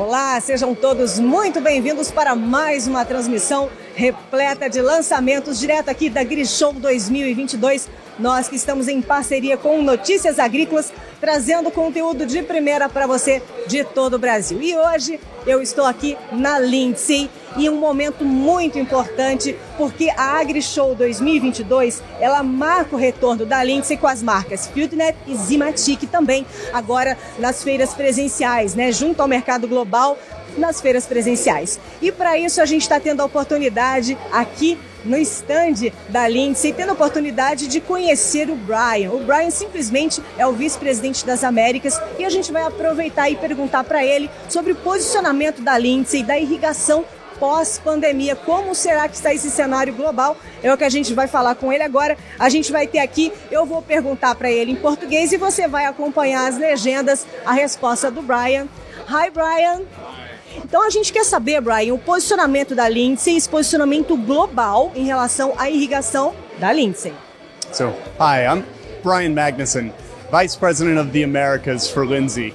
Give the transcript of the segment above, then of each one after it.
Olá, sejam todos muito bem-vindos para mais uma transmissão repleta de lançamentos direto aqui da Grishow 2022. Nós que estamos em parceria com Notícias Agrícolas, trazendo conteúdo de primeira para você de todo o Brasil. E hoje eu estou aqui na Lindsay e um momento muito importante porque a AgriShow 2022 ela marca o retorno da Lindsay com as marcas Fieldnet e Zimatic também agora nas feiras presenciais, né, junto ao mercado global nas feiras presenciais. E para isso a gente está tendo a oportunidade aqui no stand da Lindsay, tendo a oportunidade de conhecer o Brian. O Brian simplesmente é o vice-presidente das Américas e a gente vai aproveitar e perguntar para ele sobre o posicionamento da Lindsay, da irrigação pós-pandemia. Como será que está esse cenário global? É o que a gente vai falar com ele agora. A gente vai ter aqui, eu vou perguntar para ele em português e você vai acompanhar as legendas, a resposta do Brian. Hi, Brian. Então a gente quer saber, Brian, o posicionamento da Lindsay, esse posicionamento global em relação à irrigação da Lindsay. So, hi, I'm Brian Magnuson, Vice President of the Americas for Lindsay.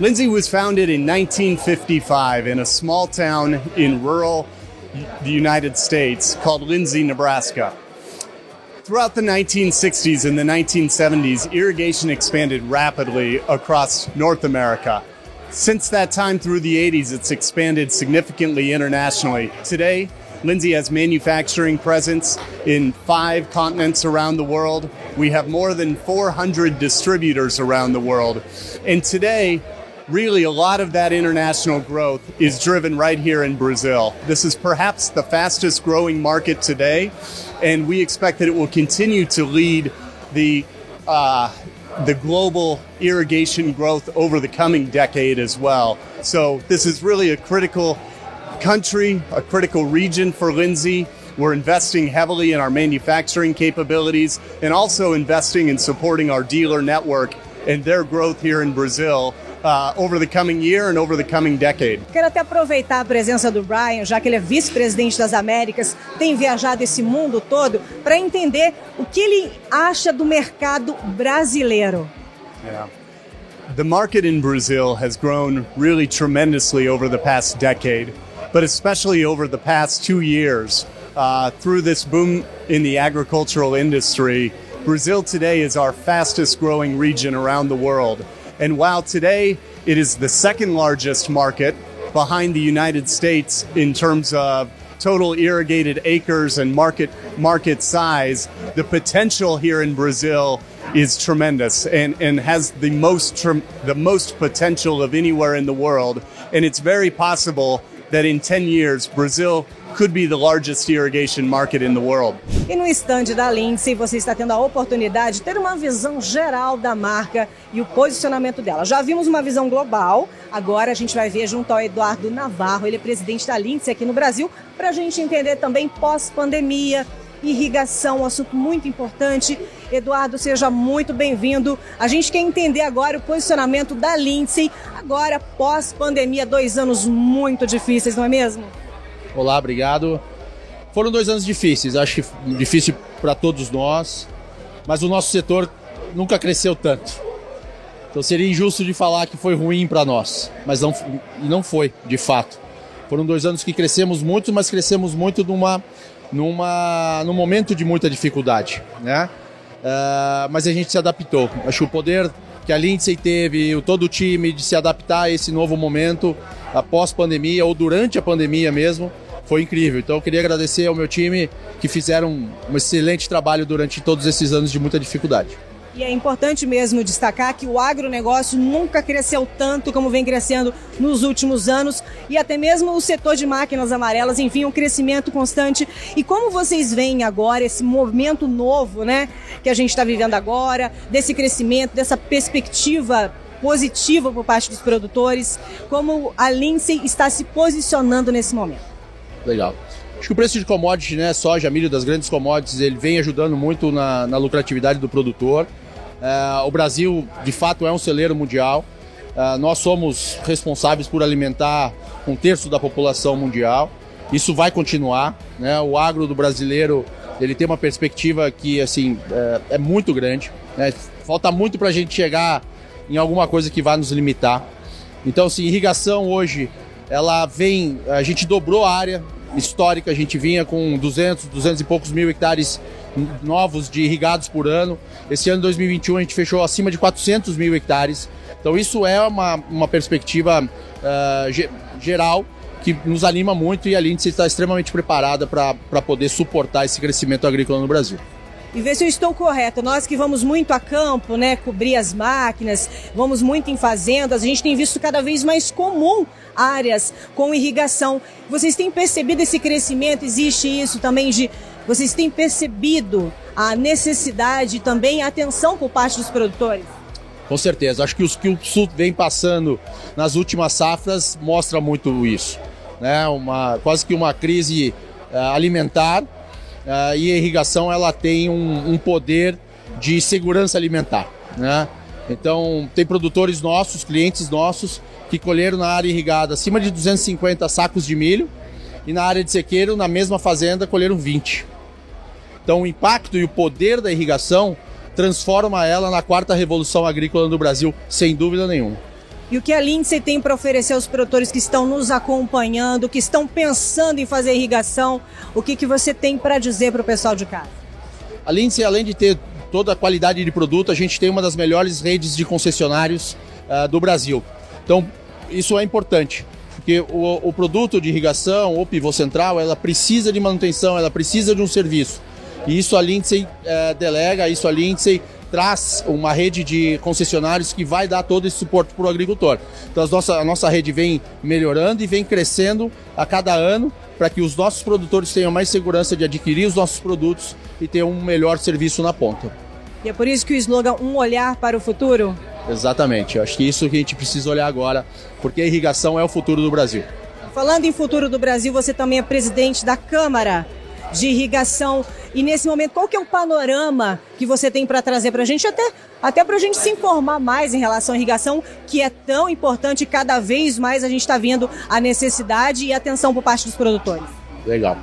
Lindsay was founded in 1955 in a small town in rural the United States called Lindsay, Nebraska. Throughout the 1960s and the 1970s, irrigation expanded rapidly across North America. Since that time through the 80s, it's expanded significantly internationally. Today, Lindsay has manufacturing presence in five continents around the world. We have more than 400 distributors around the world. And today, really a lot of that international growth is driven right here in Brazil. This is perhaps the fastest growing market today, and we expect that it will continue to lead the uh, the global irrigation growth over the coming decade as well. So this is really a critical country, a critical region for Lindsay. We're investing heavily in our manufacturing capabilities and also investing in supporting our dealer network and their growth here in Brazil uh, over the coming year and over the coming decade. Quero até aproveitar a presença do Brian, já que ele é vice-presidente das Américas, tem viajado esse mundo todo, para entender o que ele acha do mercado brasileiro. Yeah. The market in Brazil has grown really tremendously over the past decade, but especially over the past two years. Uh, through this boom in the agricultural industry, Brazil today is our fastest growing region around the world. And while today it is the second largest market behind the United States in terms of total irrigated acres and market market size, the potential here in Brazil is tremendous and, and has the most the most potential of anywhere in the world. And it's very possible that in 10 years Brazil could be the largest irrigation market in the world. E no estande da Lindsay, você está tendo a oportunidade de ter uma visão geral da marca e o posicionamento dela. Já vimos uma visão global, agora a gente vai ver junto ao Eduardo Navarro, ele é presidente da Lindsay aqui no Brasil, para a gente entender também pós-pandemia, irrigação, um assunto muito importante. Eduardo, seja muito bem-vindo. A gente quer entender agora o posicionamento da Lindsay, agora pós-pandemia, dois anos muito difíceis, não é mesmo? Olá, obrigado. Foram dois anos difíceis, acho que difícil para todos nós, mas o nosso setor nunca cresceu tanto. Então seria injusto de falar que foi ruim para nós, mas não, não foi, de fato. Foram dois anos que crescemos muito, mas crescemos muito numa, numa, num momento de muita dificuldade, né? Uh, mas a gente se adaptou. Acho que o poder que a Lindsay teve, todo o time de se adaptar a esse novo momento, após pandemia ou durante a pandemia mesmo, foi incrível. Então eu queria agradecer ao meu time que fizeram um excelente trabalho durante todos esses anos de muita dificuldade. E é importante mesmo destacar que o agronegócio nunca cresceu tanto como vem crescendo nos últimos anos e até mesmo o setor de máquinas amarelas, enfim, um crescimento constante. E como vocês veem agora esse movimento novo, né, que a gente está vivendo agora, desse crescimento, dessa perspectiva positiva por parte dos produtores, como a Lindsay está se posicionando nesse momento? Legal. Acho que o preço de commodity, né, soja, milho das grandes commodities, ele vem ajudando muito na, na lucratividade do produtor. Uh, o Brasil, de fato, é um celeiro mundial. Uh, nós somos responsáveis por alimentar um terço da população mundial. Isso vai continuar. Né? O agro do brasileiro ele tem uma perspectiva que assim é, é muito grande. Né? Falta muito para a gente chegar em alguma coisa que vá nos limitar. Então, assim, irrigação hoje, ela vem, a gente dobrou a área histórica, a gente vinha com 200, 200 e poucos mil hectares novos de irrigados por ano. Esse ano 2021 a gente fechou acima de 400 mil hectares. Então isso é uma, uma perspectiva uh, geral que nos anima muito e a Lindsay está extremamente preparada para poder suportar esse crescimento agrícola no Brasil e ver se eu estou correto. Nós que vamos muito a campo, né, cobrir as máquinas, vamos muito em fazendas, a gente tem visto cada vez mais comum áreas com irrigação. Vocês têm percebido esse crescimento? Existe isso também de vocês têm percebido a necessidade também a atenção por parte dos produtores? Com certeza. Acho que os que o Sul vem passando nas últimas safras mostra muito isso. Né? Uma, quase que uma crise uh, alimentar uh, e a irrigação ela tem um, um poder de segurança alimentar. Né? Então, tem produtores nossos, clientes nossos, que colheram na área irrigada acima de 250 sacos de milho e na área de sequeiro, na mesma fazenda, colheram 20. Então, o impacto e o poder da irrigação transforma ela na quarta revolução agrícola do Brasil, sem dúvida nenhuma. E o que a Lindsay tem para oferecer aos produtores que estão nos acompanhando, que estão pensando em fazer irrigação, o que, que você tem para dizer para o pessoal de casa? A Lindsay, além de ter toda a qualidade de produto, a gente tem uma das melhores redes de concessionários uh, do Brasil. Então, isso é importante, porque o, o produto de irrigação ou pivô central, ela precisa de manutenção, ela precisa de um serviço. E isso a Lindsay uh, delega, isso a Lindsay traz uma rede de concessionários que vai dar todo esse suporte para o agricultor. Então a nossa, a nossa rede vem melhorando e vem crescendo a cada ano para que os nossos produtores tenham mais segurança de adquirir os nossos produtos e ter um melhor serviço na ponta. E é por isso que o slogan Um Olhar para o Futuro? Exatamente, eu acho que isso que a gente precisa olhar agora, porque a irrigação é o futuro do Brasil. Falando em futuro do Brasil, você também é presidente da Câmara de irrigação. E nesse momento, qual que é o panorama que você tem para trazer para a gente, até, até para a gente se informar mais em relação à irrigação, que é tão importante cada vez mais a gente está vendo a necessidade e atenção por parte dos produtores. Legal.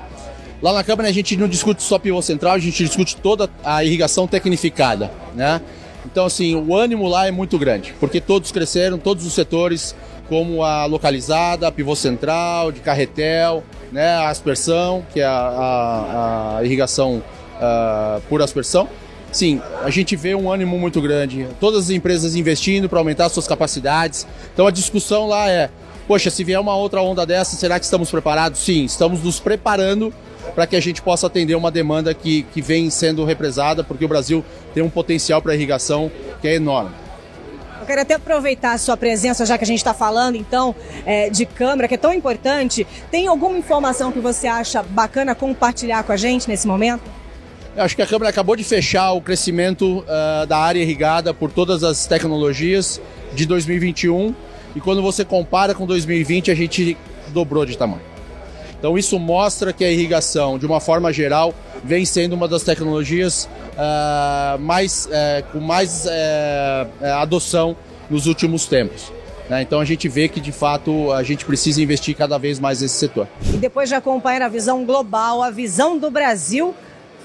Lá na Câmara a gente não discute só pivô central, a gente discute toda a irrigação tecnificada, né? Então, assim, o ânimo lá é muito grande, porque todos cresceram, todos os setores, como a localizada, a pivô central, de carretel, né, a aspersão, que é a, a, a irrigação uh, por aspersão. Sim, a gente vê um ânimo muito grande, todas as empresas investindo para aumentar suas capacidades. Então a discussão lá é: poxa, se vier uma outra onda dessa, será que estamos preparados? Sim, estamos nos preparando para que a gente possa atender uma demanda que, que vem sendo represada, porque o Brasil tem um potencial para irrigação que é enorme. Eu quero até aproveitar a sua presença, já que a gente está falando, então, é, de câmera, que é tão importante. Tem alguma informação que você acha bacana compartilhar com a gente nesse momento? Eu acho que a Câmara acabou de fechar o crescimento uh, da área irrigada por todas as tecnologias de 2021 e quando você compara com 2020 a gente dobrou de tamanho. Então isso mostra que a irrigação, de uma forma geral, vem sendo uma das tecnologias uh, mais, uh, com mais uh, adoção nos últimos tempos. Né? Então a gente vê que de fato a gente precisa investir cada vez mais nesse setor. E depois de acompanhar a visão global, a visão do Brasil,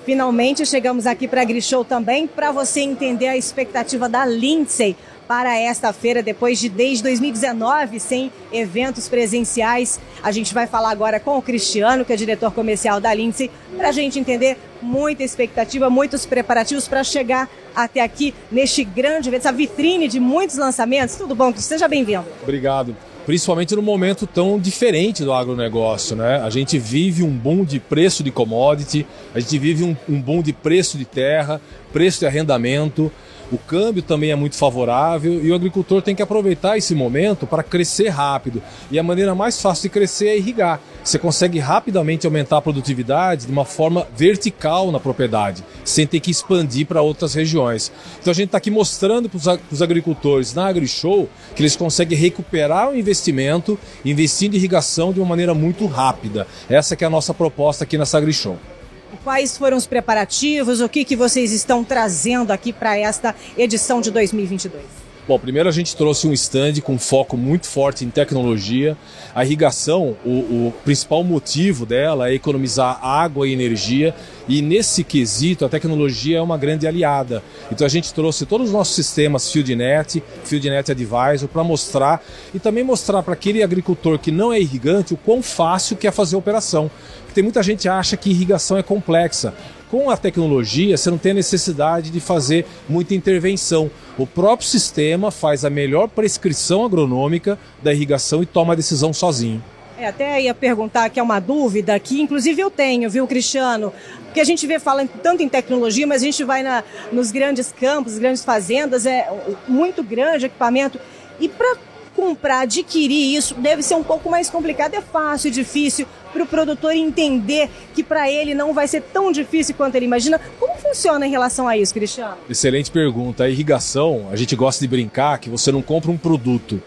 finalmente chegamos aqui para a Grishow também para você entender a expectativa da Lindsay para esta feira, depois de desde 2019 sem eventos presenciais. A gente vai falar agora com o Cristiano, que é diretor comercial da Lindsay, para a gente entender muita expectativa, muitos preparativos para chegar até aqui neste grande evento, essa vitrine de muitos lançamentos. Tudo bom, Cristiano? Seja bem-vindo. Obrigado principalmente num momento tão diferente do agronegócio. Né? A gente vive um boom de preço de commodity, a gente vive um, um boom de preço de terra, preço de arrendamento o câmbio também é muito favorável e o agricultor tem que aproveitar esse momento para crescer rápido. E a maneira mais fácil de crescer é irrigar. Você consegue rapidamente aumentar a produtividade de uma forma vertical na propriedade, sem ter que expandir para outras regiões. Então a gente está aqui mostrando para os agricultores na AgriShow que eles conseguem recuperar o investimento, investindo em irrigação de uma maneira muito rápida. Essa que é a nossa proposta aqui nessa AgriShow. Quais foram os preparativos? O que, que vocês estão trazendo aqui para esta edição de 2022? Bom, primeiro a gente trouxe um stand com foco muito forte em tecnologia. A irrigação, o, o, principal motivo dela é economizar água e energia, e nesse quesito a tecnologia é uma grande aliada. Então a gente trouxe todos os nossos sistemas FieldNet, FieldNet Advisor, para mostrar e também mostrar para aquele agricultor que não é irrigante o quão fácil que é fazer a operação. Porque tem muita gente que acha que irrigação é complexa. Com a tecnologia, você não tem a necessidade de fazer muita intervenção. O próprio sistema faz a melhor prescrição agronômica da irrigação e toma a decisão sozinho. É, até ia perguntar que é uma dúvida que inclusive eu tenho, viu, Cristiano? Porque a gente vê falando tanto em tecnologia, mas a gente vai na, nos grandes campos, grandes fazendas, é muito grande equipamento. E para comprar, adquirir isso, deve ser um pouco mais complicado. É fácil, difícil para o produtor entender que para ele não vai ser tão difícil quanto ele imagina. Como funciona em relação a isso, Cristiano? Excelente pergunta. A irrigação, a gente gosta de brincar que você não compra um produto.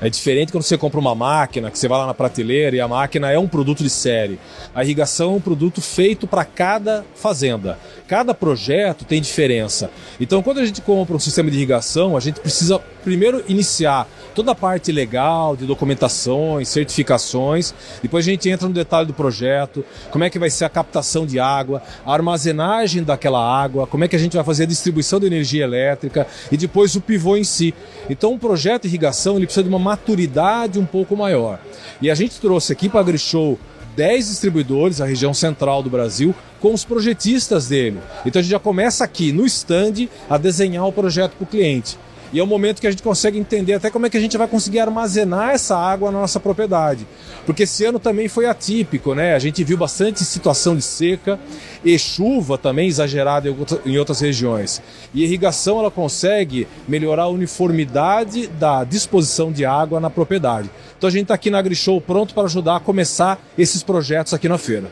É diferente quando você compra uma máquina, que você vai lá na prateleira e a máquina é um produto de série. A irrigação é um produto feito para cada fazenda. Cada projeto tem diferença. Então, quando a gente compra um sistema de irrigação, a gente precisa primeiro iniciar toda a parte legal, de documentações, certificações. Depois a gente entra no detalhe do projeto, como é que vai ser a captação de água, a armazenagem daquela água, como é que a gente vai fazer a distribuição de energia elétrica e depois o pivô em si. Então, um projeto de irrigação ele precisa de uma maturidade um pouco maior. E a gente trouxe aqui para a AgriShow 10 distribuidores, a região central do Brasil, com os projetistas dele. Então a gente já começa aqui no stand a desenhar o projeto para o cliente. E é o momento que a gente consegue entender até como é que a gente vai conseguir armazenar essa água na nossa propriedade. Porque esse ano também foi atípico, né? A gente viu bastante situação de seca e chuva também exagerada em outras regiões. E a irrigação ela consegue melhorar a uniformidade da disposição de água na propriedade. Então a gente está aqui na AgriShow pronto para ajudar a começar esses projetos aqui na feira.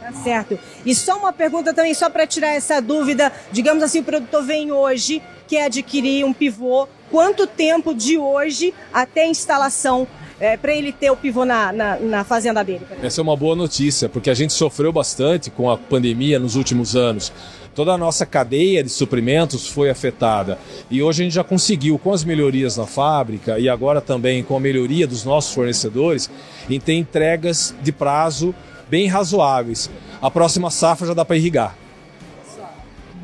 Tá certo. E só uma pergunta também, só para tirar essa dúvida. Digamos assim, o produtor vem hoje, quer adquirir um pivô. Quanto tempo de hoje até a instalação é, para ele ter o pivô na, na, na, fazenda dele? Essa é uma boa notícia, porque a gente sofreu bastante com a pandemia nos últimos anos. Toda a nossa cadeia de suprimentos foi afetada. E hoje a gente já conseguiu, com as melhorias na fábrica e agora também com a melhoria dos nossos fornecedores, em ter entregas de prazo bem razoáveis. A próxima safra já dá para irrigar.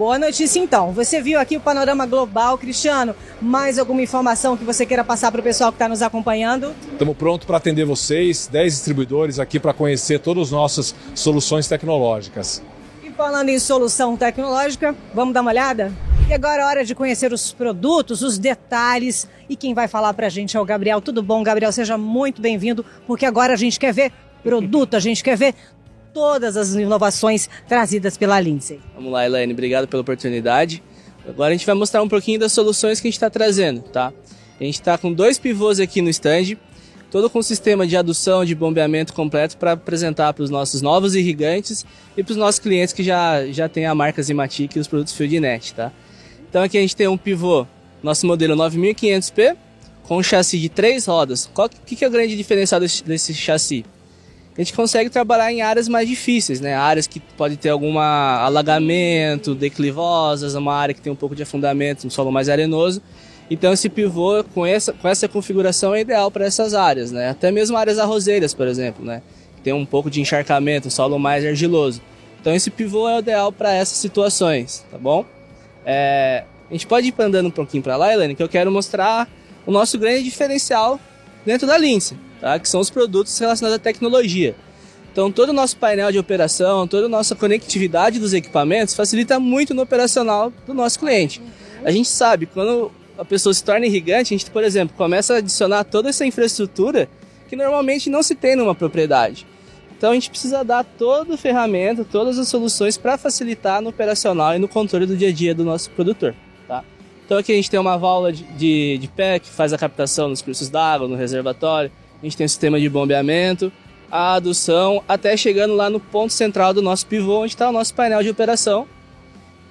Boa notícia então. Você viu aqui o panorama global, Cristiano. Mais alguma informação que você queira passar para o pessoal que está nos acompanhando? Estamos prontos para atender vocês, 10 distribuidores aqui para conhecer todas as nossas soluções tecnológicas. E falando em solução tecnológica, vamos dar uma olhada? E agora é hora de conhecer os produtos, os detalhes. E quem vai falar para a gente é o Gabriel. Tudo bom, Gabriel? Seja muito bem-vindo, porque agora a gente quer ver produto, a gente quer ver todas as inovações trazidas pela Lindsay. Vamos lá, Elaine, obrigado pela oportunidade. Agora a gente vai mostrar um pouquinho das soluções que a gente está trazendo, tá? A gente está com dois pivôs aqui no stand, todo com sistema de adução, de bombeamento completo para apresentar para os nossos novos irrigantes e para os nossos clientes que já, já têm a marca Zimatic e os produtos FieldNet, tá? Então aqui a gente tem um pivô, nosso modelo 9500P, com um chassi de três rodas. O que, que é o grande diferencial desse, desse chassi? A gente consegue trabalhar em áreas mais difíceis, né? Áreas que pode ter algum alagamento, declivosas, uma área que tem um pouco de afundamento, um solo mais arenoso. Então esse pivô com essa, com essa configuração é ideal para essas áreas, né? Até mesmo áreas arrozeiras, por exemplo, né? Tem um pouco de encharcamento, um solo mais argiloso. Então esse pivô é ideal para essas situações, tá bom? É, a gente pode ir andando um pouquinho para lá, Helene, que eu quero mostrar o nosso grande diferencial dentro da Lince tá? que são os produtos relacionados à tecnologia. Então, todo o nosso painel de operação, toda a nossa conectividade dos equipamentos facilita muito no operacional do nosso cliente. A gente sabe, quando a pessoa se torna irrigante, a gente, por exemplo, começa a adicionar toda essa infraestrutura que normalmente não se tem numa propriedade. Então, a gente precisa dar todo o ferramenta, todas as soluções para facilitar no operacional e no controle do dia a dia do nosso produtor. Tá? Então, aqui a gente tem uma válvula de, de, de que faz a captação nos cursos d'água, no reservatório a gente tem o sistema de bombeamento, a adução, até chegando lá no ponto central do nosso pivô, onde está o nosso painel de operação,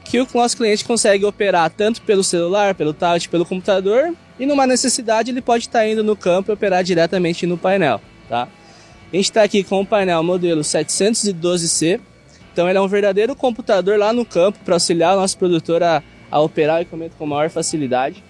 que o nosso cliente consegue operar tanto pelo celular, pelo tablet, pelo computador, e numa necessidade ele pode estar tá indo no campo e operar diretamente no painel. Tá? A gente está aqui com o painel modelo 712C, então ele é um verdadeiro computador lá no campo para auxiliar o nosso produtor a, a operar o equipamento com maior facilidade.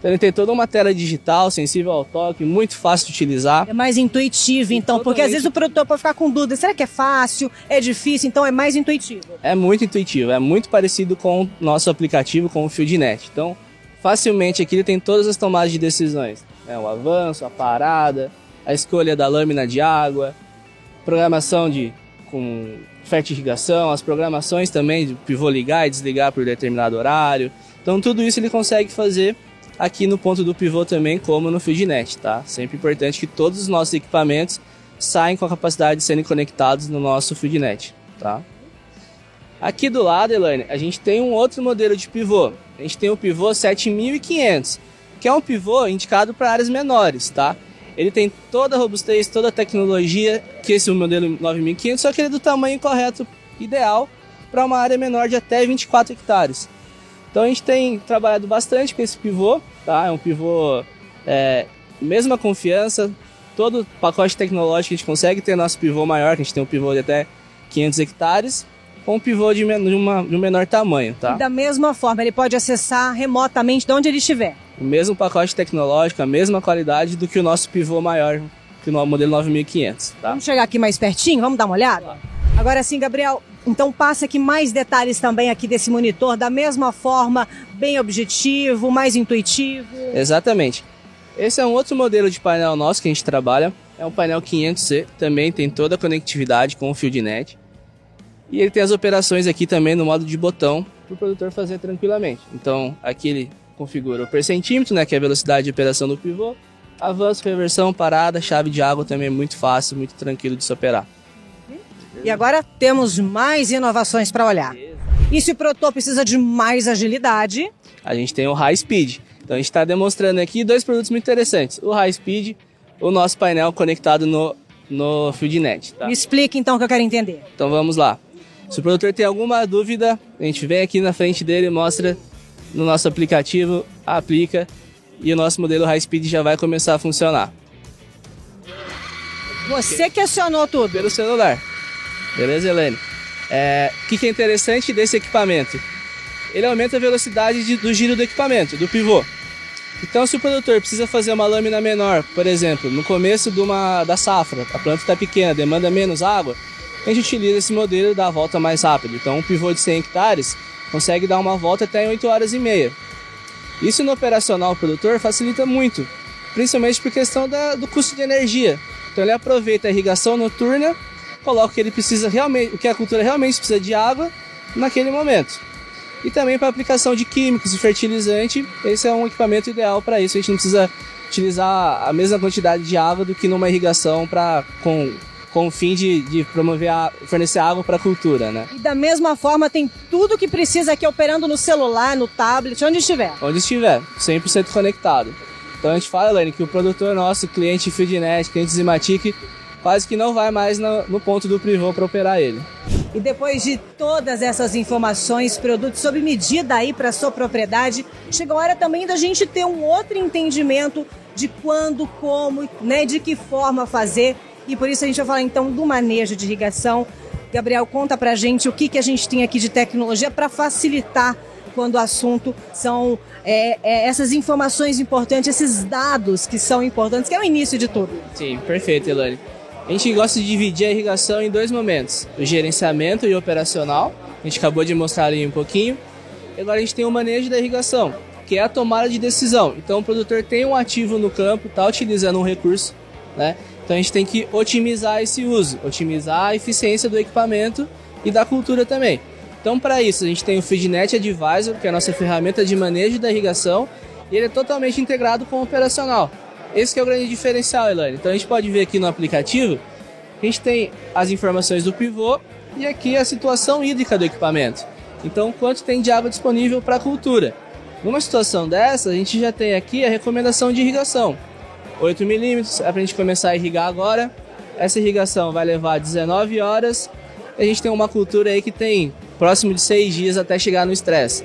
Então ele tem toda uma tela digital, sensível ao toque, muito fácil de utilizar. É mais intuitivo, então, Totalmente. porque às vezes o produtor pode ficar com dúvida, será que é fácil, é difícil, então é mais intuitivo. É muito intuitivo, é muito parecido com o nosso aplicativo, com o FieldNet. Então, facilmente aqui ele tem todas as tomadas de decisões. Né? O avanço, a parada, a escolha da lâmina de água, programação de com fertirrigação, as programações também de pivô ligar e desligar por determinado horário. Então tudo isso ele consegue fazer aqui no ponto do pivô também, como no FieldNet, tá? Sempre importante que todos os nossos equipamentos saem com a capacidade de serem conectados no nosso FieldNet, tá? Aqui do lado, Elaine, a gente tem um outro modelo de pivô. A gente tem o pivô 7500, que é um pivô indicado para áreas menores, tá? Ele tem toda a robustez, toda a tecnologia que esse modelo 9500, só que ele é do tamanho correto, ideal, para uma área menor de até 24 hectares. Então a gente tem trabalhado bastante com esse pivô, tá? É um pivô é, mesma confiança, todo pacote tecnológico a gente consegue ter nosso pivô maior, que a gente tem um pivô de até 500 hectares, com um pivô de, de, uma, de um menor tamanho, tá? E da mesma forma, ele pode acessar remotamente de onde ele estiver. O mesmo pacote tecnológico, a mesma qualidade do que o nosso pivô maior, que o modelo 9500, tá? Vamos chegar aqui mais pertinho, vamos dar uma olhada? Agora sim, Gabriel, então passa aqui mais detalhes também aqui desse monitor, da mesma forma, bem objetivo, mais intuitivo. Exatamente. Esse é um outro modelo de painel nosso que a gente trabalha. É um painel 500C, também tem toda a conectividade com o FieldNet. E ele tem as operações aqui também no modo de botão para o produtor fazer tranquilamente. Então aqui ele configura o percentímetro, né, que é a velocidade de operação do pivô. Avanço, reversão, parada, chave de água também é muito fácil, muito tranquilo de se operar. E agora temos mais inovações para olhar. E se o produtor precisa de mais agilidade? A gente tem o High Speed. Então a gente está demonstrando aqui dois produtos muito interessantes. O High Speed, o nosso painel conectado no, no FieldNet. Tá? Me explique então o que eu quero entender. Então vamos lá. Se o produtor tem alguma dúvida, a gente vem aqui na frente dele, mostra no nosso aplicativo, aplica e o nosso modelo High Speed já vai começar a funcionar. Você que acionou tudo? Pelo celular. Beleza, Helene? É, o que, é interessante desse equipamento? Ele aumenta a velocidade de, do giro do equipamento, do pivô. Então, se o produtor precisa fazer uma lâmina menor, por exemplo, no começo de uma, da safra, a planta está pequena, demanda menos água, a gente utiliza esse modelo e dá a volta mais rápido. Então, um pivô de 100 hectares consegue dar uma volta até em 8 horas e meia. Isso no operacional produtor facilita muito, principalmente por questão da, do custo de energia. Então, ele aproveita a irrigação noturna coloca o que ele precisa realmente, o que a cultura realmente precisa de água naquele momento. E também para aplicação de químicos e fertilizante, esse é um equipamento ideal para isso. A gente não precisa utilizar a mesma quantidade de água do que numa irrigação para com com o fim de, de promover a, fornecer água para a cultura, né? E da mesma forma tem tudo que precisa aqui operando no celular, no tablet, onde estiver. Onde estiver, 100% conectado. Então a gente fala, Lene, que o produtor nosso, cliente Fieldnet, cliente Zimatic, quase que não vai mais no, no ponto do privô para operar ele. E depois de todas essas informações, produtos sob medida aí para sua propriedade, chegou a hora também da gente ter um outro entendimento de quando, como, né, de que forma fazer. E por isso a gente vai falar então do manejo de irrigação. Gabriel, conta pra gente o que, que a gente tem aqui de tecnologia para facilitar quando o assunto são é, é, essas informações importantes, esses dados que são importantes, que é o início de tudo. Sim, perfeito, Elane. A gente gosta de dividir a irrigação em dois momentos: o gerenciamento e o operacional. A gente acabou de mostrar ali um pouquinho. E agora a gente tem o manejo da irrigação, que é a tomada de decisão. Então o produtor tem um ativo no campo, está utilizando um recurso, né? Então a gente tem que otimizar esse uso, otimizar a eficiência do equipamento e da cultura também. Então para isso a gente tem o FeedNet Advisor, que é a nossa ferramenta de manejo da irrigação, e ele é totalmente integrado com o operacional. Esse é o grande diferencial, Elaine. Então a gente pode ver aqui no aplicativo, a gente tem as informações do pivô e aqui a situação hídrica do equipamento. Então quanto tem de água disponível para a cultura. Numa situação dessa, a gente já tem aqui a recomendação de irrigação. 8 milímetros, é para a gente começar a irrigar agora. Essa irrigação vai levar 19 horas. A gente tem uma cultura aí que tem próximo de 6 dias até chegar no estresse.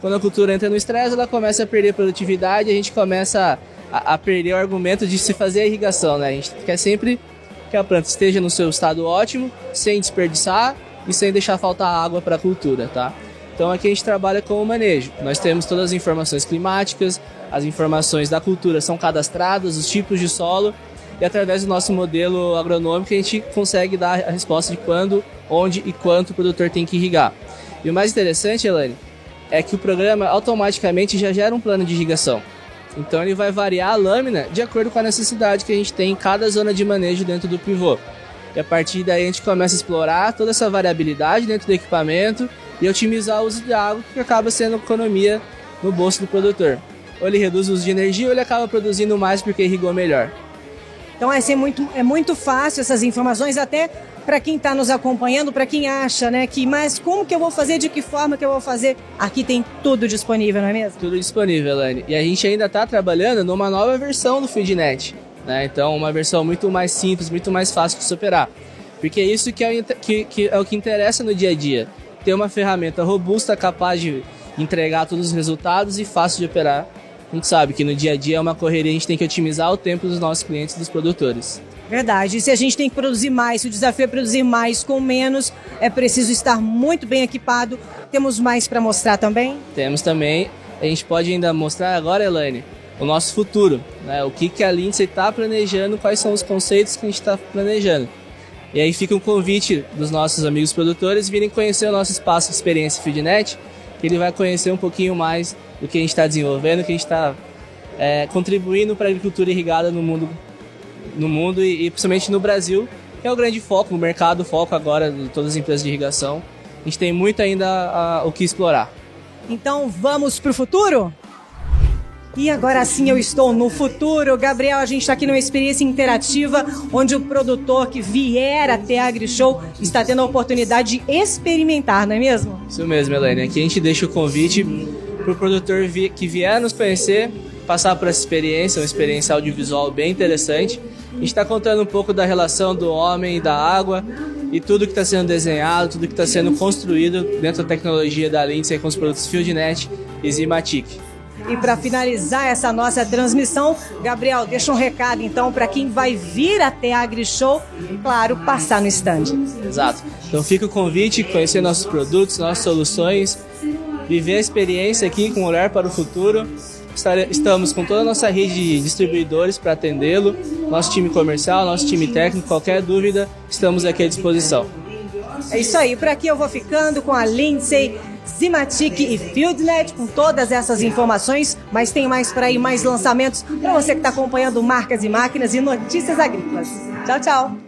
Quando a cultura entra no estresse, ela começa a perder produtividade, a gente começa a, a, perder o argumento de se fazer a irrigação, né? A gente quer sempre que a planta esteja no seu estado ótimo, sem desperdiçar e sem deixar faltar água para a cultura, tá? Então aqui a gente trabalha com o manejo. Nós temos todas as informações climáticas, as informações da cultura são cadastradas, os tipos de solo, e através do nosso modelo agronômico a gente consegue dar a resposta de quando, onde e quanto o produtor tem que irrigar. E o mais interessante, Elaine, é que o programa automaticamente já gera um plano de irrigação. Então ele vai variar a lâmina de acordo com a necessidade que a gente tem em cada zona de manejo dentro do pivô. E a partir daí a gente começa a explorar toda essa variabilidade dentro do equipamento e otimizar o uso de água, que acaba sendo economia no bolso do produtor. Ou ele reduz o uso de energia ou ele acaba produzindo mais porque irrigou melhor. Então é, ser muito, é muito fácil essas informações, até para quem está nos acompanhando, para quem acha, né, que mas como que eu vou fazer, de que forma que eu vou fazer? Aqui tem tudo disponível, não é mesmo? Tudo disponível, Elaine. E a gente ainda está trabalhando numa nova versão do FeedNet, né? Então uma versão muito mais simples, muito mais fácil de superar. Porque é isso que é, que, que é o que interessa no dia a dia ter uma ferramenta robusta capaz de entregar todos os resultados e fácil de operar. A gente sabe que no dia a dia é uma correria, a gente tem que otimizar o tempo dos nossos clientes e dos produtores. Verdade. E se a gente tem que produzir mais, se o desafio é produzir mais com menos, é preciso estar muito bem equipado. Temos mais para mostrar também? Temos também. A gente pode ainda mostrar agora, Elaine, o nosso futuro. Né? O que, que a Lindsay está planejando, quais são os conceitos que a gente está planejando. E aí fica um convite dos nossos amigos produtores virem conhecer o nosso espaço experiência Feednet, que ele vai conhecer um pouquinho mais do que a gente está desenvolvendo, que a gente está é, contribuindo para a agricultura irrigada no mundo, no mundo e, e, principalmente no Brasil, que é o grande foco, o mercado, o foco agora de todas as empresas de irrigação. A gente tem muito ainda a, o que explorar. Então vamos para o futuro? E agora sim eu estou no futuro. Gabriel, a gente está aqui numa experiência interativa onde o produtor que vier até a AgriShow está tendo a oportunidade de experimentar, não é mesmo? Isso mesmo, Helene. Aqui a gente deixa o convite para o produtor que vier nos conhecer, passar por essa experiência, uma experiência audiovisual bem interessante. A gente está contando um pouco da relação do homem e da água e tudo que está sendo desenhado, tudo que está sendo construído dentro da tecnologia da Lindsay com os produtos FieldNet e Zimatic. E para finalizar essa nossa transmissão, Gabriel, deixa um recado então para quem vai vir até a AgriShow, claro, passar no stand. Exato. Então fica o convite, conhecer nossos produtos, nossas soluções, viver a experiência aqui com olhar para o futuro. Estamos com toda a nossa rede de distribuidores para atendê-lo, nosso time comercial, nosso time técnico, qualquer dúvida, estamos aqui à disposição. É isso aí, por aqui eu vou ficando com a Lindsay Zimatic e Fieldnet com todas essas informações, mas tem mais para aí, mais lançamentos para você que está acompanhando marcas e máquinas e notícias agrícolas. Tchau, tchau!